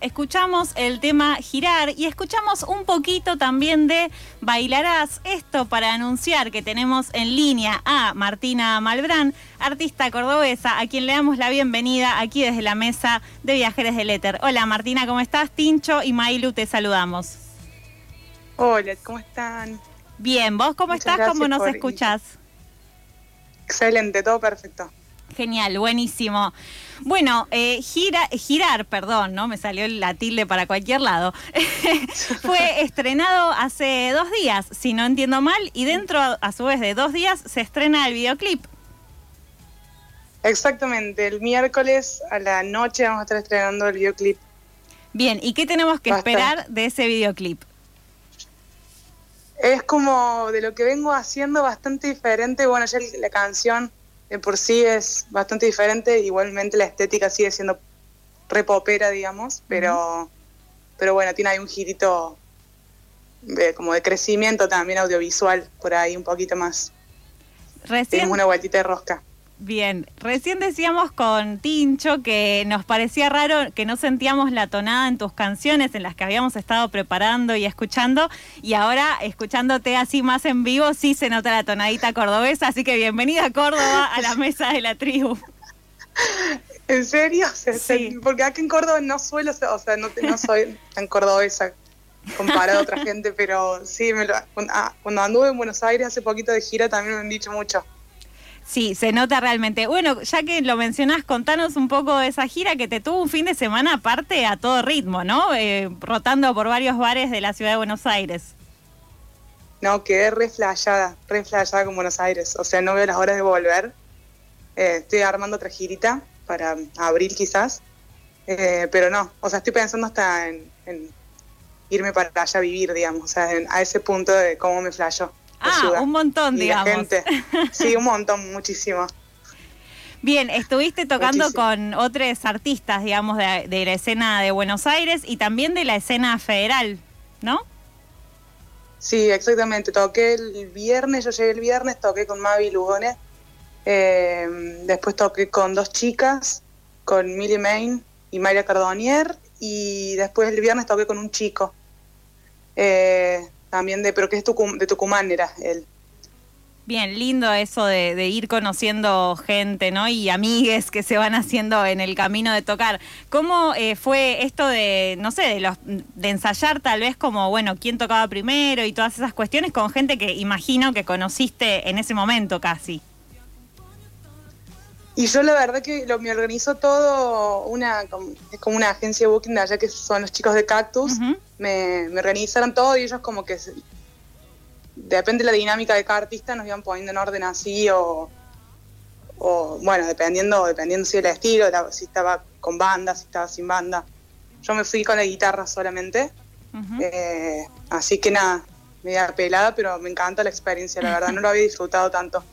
Escuchamos el tema Girar y escuchamos un poquito también de Bailarás. Esto para anunciar que tenemos en línea a Martina Malbrán, artista cordobesa, a quien le damos la bienvenida aquí desde la mesa de Viajeres del Éter. Hola Martina, ¿cómo estás? Tincho y Mailu, te saludamos. Hola, ¿cómo están? Bien, ¿vos cómo estás? ¿Cómo nos escuchás? Excelente, todo perfecto. Genial, buenísimo. Bueno, eh, girar, perdón, ¿no? Me salió la tilde para cualquier lado. Fue estrenado hace dos días, si no entiendo mal, y dentro, a su vez, de dos días se estrena el videoclip. Exactamente, el miércoles a la noche vamos a estar estrenando el videoclip. Bien, ¿y qué tenemos que esperar de ese videoclip? Es como de lo que vengo haciendo bastante diferente. Bueno, ya la canción de por sí es bastante diferente, igualmente la estética sigue siendo repopera, digamos, pero, pero bueno, tiene ahí un girito de, como de crecimiento también audiovisual, por ahí un poquito más. Recién... una vueltita de rosca. Bien, recién decíamos con Tincho que nos parecía raro que no sentíamos la tonada en tus canciones en las que habíamos estado preparando y escuchando y ahora escuchándote así más en vivo sí se nota la tonadita cordobesa, así que bienvenida Córdoba a la mesa de la tribu. ¿En serio? Sí. Porque aquí en Córdoba no suelo, o sea, no, soy tan cordobesa comparado a otra gente, pero sí, me ah, cuando anduve en Buenos Aires hace poquito de gira también me han dicho mucho. Sí, se nota realmente. Bueno, ya que lo mencionás, contanos un poco de esa gira que te tuvo un fin de semana aparte a todo ritmo, ¿no? Eh, rotando por varios bares de la ciudad de Buenos Aires. No, quedé reflejada, reflejada con Buenos Aires. O sea, no veo las horas de volver. Eh, estoy armando otra girita para abril quizás. Eh, pero no, o sea, estoy pensando hasta en, irme para allá a vivir, digamos, o sea, a ese punto de cómo me flasho. Ah, un montón, digamos. Gente. Sí, un montón, muchísimo. Bien, estuviste tocando con otros artistas, digamos, de, la escena de Buenos Aires y también de la escena federal, ¿no? Sí, exactamente. Toqué el viernes, yo llegué el viernes, toqué con Mavi Lugones. Eh, después toqué con dos chicas, con Millie Main y María Cardonier. Y después el viernes toqué con un chico. Eh, también de, pero que es de Tucumán era él. Bien, lindo eso de, ir conociendo gente, ¿no? Y amigues que se van haciendo en el camino de tocar. ¿Cómo eh, fue esto de, no sé, de, los, de ensayar tal vez como, bueno, quién tocaba primero y todas esas cuestiones con gente que imagino que conociste en ese momento casi? Y yo la verdad que lo, me organizó todo una, es como una agencia de booking de allá que son los chicos de Cactus. me, organizaron todo y ellos como que depende de la dinámica de cada artista nos iban poniendo en orden así o, o bueno, dependiendo, dependiendo si el estilo, si estaba con banda, si estaba sin banda. Yo me fui con la guitarra solamente. Eh, así que nada, media pelada, pero me encanta la experiencia, la verdad, no lo había disfrutado tanto.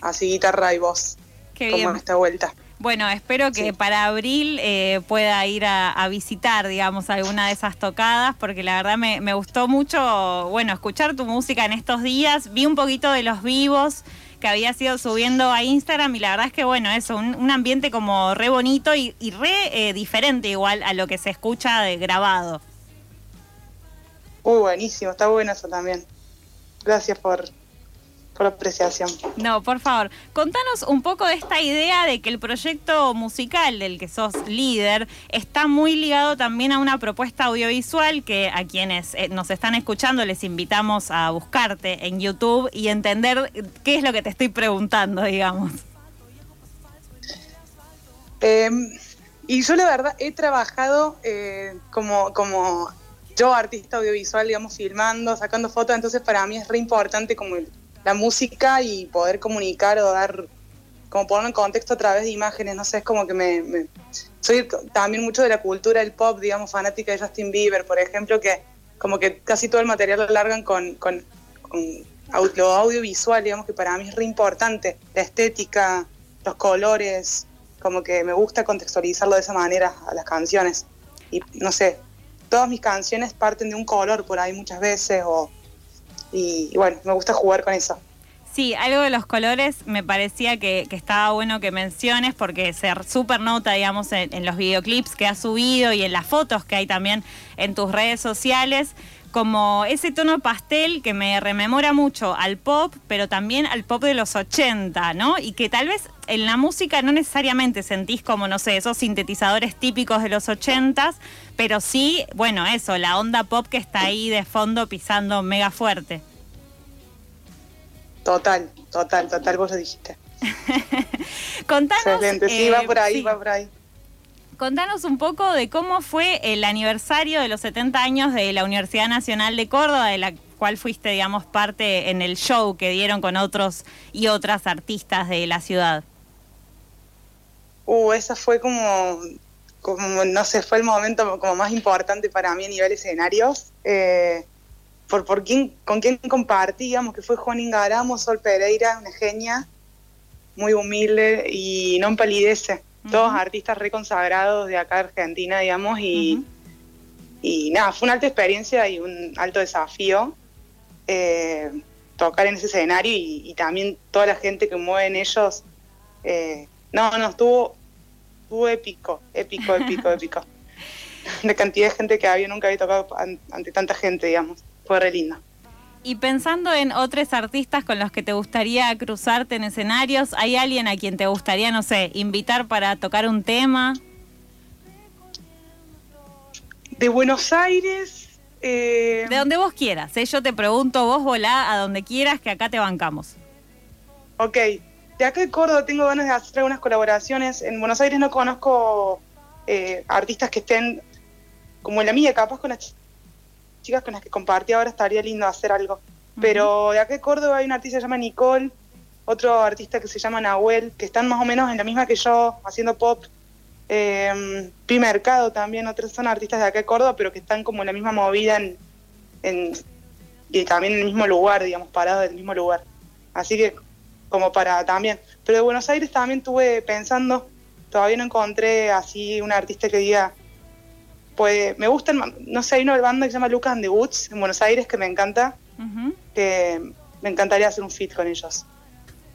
Así guitarra y voz. Qué como esta vuelta. Bueno, espero que para abril eh, pueda ir a, visitar, digamos, alguna de esas tocadas, porque la verdad me, gustó mucho, bueno, escuchar tu música en estos días. Vi un poquito de los vivos que había ido subiendo a Instagram y la verdad es que, bueno, eso, un, ambiente como re bonito y, re eh, diferente igual a lo que se escucha de grabado. Uy, buenísimo, está bueno eso también. Gracias por, por apreciación. No, por favor, contanos un poco de esta idea de que el proyecto musical del que sos líder está muy ligado también a una propuesta audiovisual que a quienes eh, nos están escuchando les invitamos a buscarte en YouTube y entender qué es lo que te estoy preguntando, digamos. Em, y yo la verdad he trabajado eh, como, como yo artista audiovisual, digamos, filmando, sacando fotos, entonces para mí es re importante como el la música y poder comunicar o dar, como ponerlo en contexto a través de imágenes, no sé, es como que me, soy también mucho de la cultura del pop, digamos, fanática de Justin Bieber, por ejemplo, que como que casi todo el material lo largan con, con, lo audiovisual, digamos, que para mí es re importante, la estética, los colores, como que me gusta contextualizarlo de esa manera a las canciones. Y no sé, todas mis canciones parten de un color por ahí muchas veces o y, bueno, me gusta jugar con eso. Sí, algo de los colores me parecía que, estaba bueno que menciones porque se súper nota, digamos, en, los videoclips que has subido y en las fotos que hay también en tus redes sociales, como ese tono pastel que me rememora mucho al pop, pero también al pop de los 80, ¿no? Y que tal vez en la música no necesariamente sentís como, no sé, esos sintetizadores típicos de los 80, pero sí, bueno, eso, la onda pop que está ahí de fondo pisando mega fuerte. Total, total, total, vos lo dijiste. Contanos. Excelente, sí, va por ahí, va por ahí. Contanos un poco de cómo fue el aniversario de los 70 años de la Universidad Nacional de Córdoba, de la cual fuiste, digamos, parte en el show que dieron con otros y otras artistas de la ciudad. Uh, esa fue como, como no sé, fue el momento como más importante para mí a nivel escenarios. Eh, por, por quién, con quién compartíamos, que fue Juan Ingaramo, Sol Pereira, una genia, muy humilde y no empalidece. Todos artistas reconsagrados de acá de Argentina, digamos, y, y nada, fue una alta experiencia y un alto desafío eh, tocar en ese escenario y, también toda la gente que mueve en ellos. Eh, no, no, estuvo, estuvo épico, épico, épico, épico. La cantidad de gente que había, nunca había tocado ante tanta gente, digamos fue re lindo. Y pensando en otros artistas con los que te gustaría cruzarte en escenarios, ¿hay alguien a quien te gustaría, no sé, invitar para tocar un tema? De Buenos Aires. Eh, de donde vos quieras, ¿eh? yo te pregunto, vos volá a donde quieras, que acá te bancamos. Ok, de acá de Córdoba tengo ganas de hacer algunas colaboraciones. En Buenos Aires no conozco eh, artistas que estén como en la mía, capaz con las chicas con las que compartí ahora estaría lindo hacer algo. Pero de acá en Córdoba hay una artista que se llama Nicole, otro artista que se llama Nahuel, que están más o menos en la misma que yo, haciendo pop. Eh, Pi Mercado también, otros son artistas de acá de Córdoba, pero que están como en la misma movida en, y también en el mismo lugar, digamos, parados en el mismo lugar. Así que como para también. Pero de Buenos Aires también estuve pensando, todavía no encontré así una artista que diga, pues me gustan, no sé, hay una banda que se llama Lucas and the Woods en Buenos Aires que me encanta, que me encantaría hacer un fit con ellos.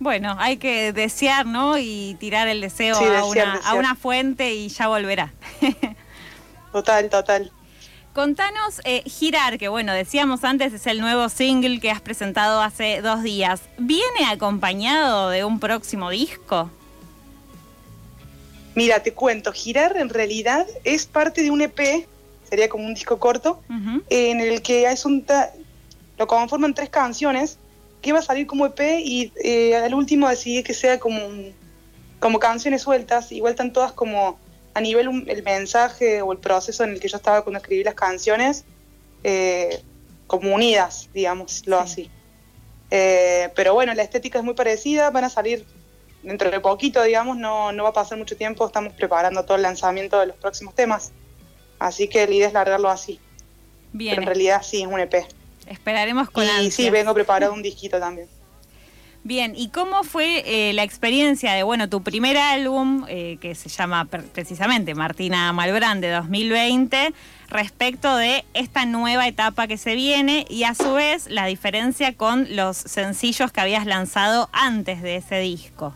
Bueno, hay que desear, ¿no? Y tirar el deseo a, una, a, una, fuente y ya volverá. total, total. Contanos, eh, Girar, que bueno, decíamos antes, es el nuevo single que has presentado hace dos días. ¿Viene acompañado de un próximo disco? Mira, te cuento, Girar en realidad es parte de un EP, sería como un disco corto, en el que es un lo conforman tres canciones que va a salir como EP y eh, al último decidí que sea como, como canciones sueltas, igual están todas como a nivel el mensaje o el proceso en el que yo estaba cuando escribí las canciones, eh, como unidas, digámoslo así. Eh, pero bueno, la estética es muy parecida, van a salir dentro de poquito, digamos, no, no va a pasar mucho tiempo, estamos preparando todo el lanzamiento de los próximos temas. Así que la idea es largarlo así. Bien. Pero en realidad sí, es un EP. Esperaremos con Y sí, vengo preparado un disquito también. Bien, ¿y cómo fue eh, la experiencia de, bueno, tu primer álbum, eh, que se llama precisamente Martina Malbrán de 2020, respecto de esta nueva etapa que se viene y a su vez la diferencia con los sencillos que habías lanzado antes de ese disco?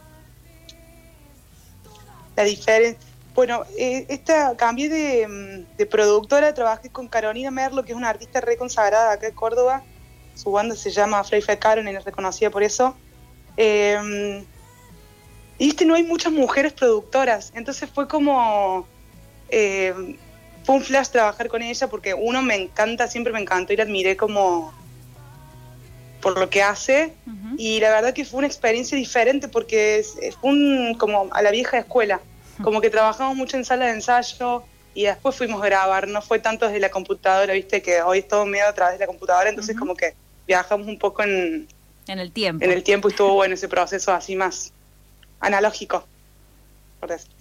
La diferencia. Bueno, eh, esta cambié de, de, productora, trabajé con Carolina Merlo, que es una artista reconsagrada acá en Córdoba. Su banda se llama Frey Caron y es reconocida por eso. Eh, y viste, no hay muchas mujeres productoras, entonces fue como. Eh, fue un flash trabajar con ella porque uno me encanta, siempre me encantó y la admiré como por lo que hace y la verdad que fue una experiencia diferente porque fue un, como a la vieja escuela, como que trabajamos mucho en sala de ensayo y después fuimos a grabar, no fue tanto desde la computadora, viste que hoy es todo medio a través de la computadora, entonces como que viajamos un poco en, en el tiempo. En el tiempo y estuvo bueno ese proceso así más analógico, por decirlo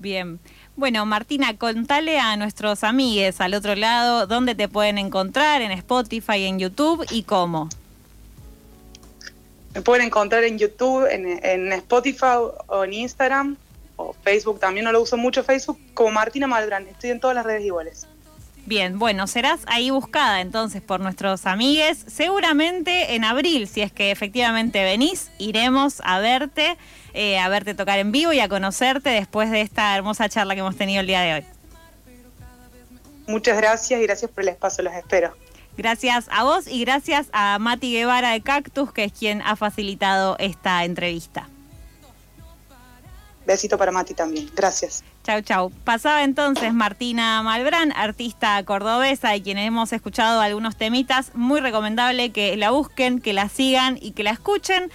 Bien. Bueno, Martina, contale a nuestros amigues al otro lado dónde te pueden encontrar en Spotify, en YouTube y cómo. Me pueden encontrar en YouTube, en, Spotify o en Instagram o Facebook. También no lo uso mucho Facebook como Martina Malbrán. Estoy en todas las redes iguales. Bien, bueno, serás ahí buscada entonces por nuestros amigues. Seguramente en abril, si es que efectivamente venís, iremos a verte, eh, a verte tocar en vivo y a conocerte después de esta hermosa charla que hemos tenido el día de hoy. Muchas gracias y gracias por el espacio, los espero. Gracias a vos y gracias a Mati Guevara de Cactus, que es quien ha facilitado esta entrevista. Besito para Mati también. Gracias. Chau, chau. Pasaba entonces Martina Malbrán, artista cordobesa y quienes hemos escuchado algunos temitas. Muy recomendable que la busquen, que la sigan y que la escuchen.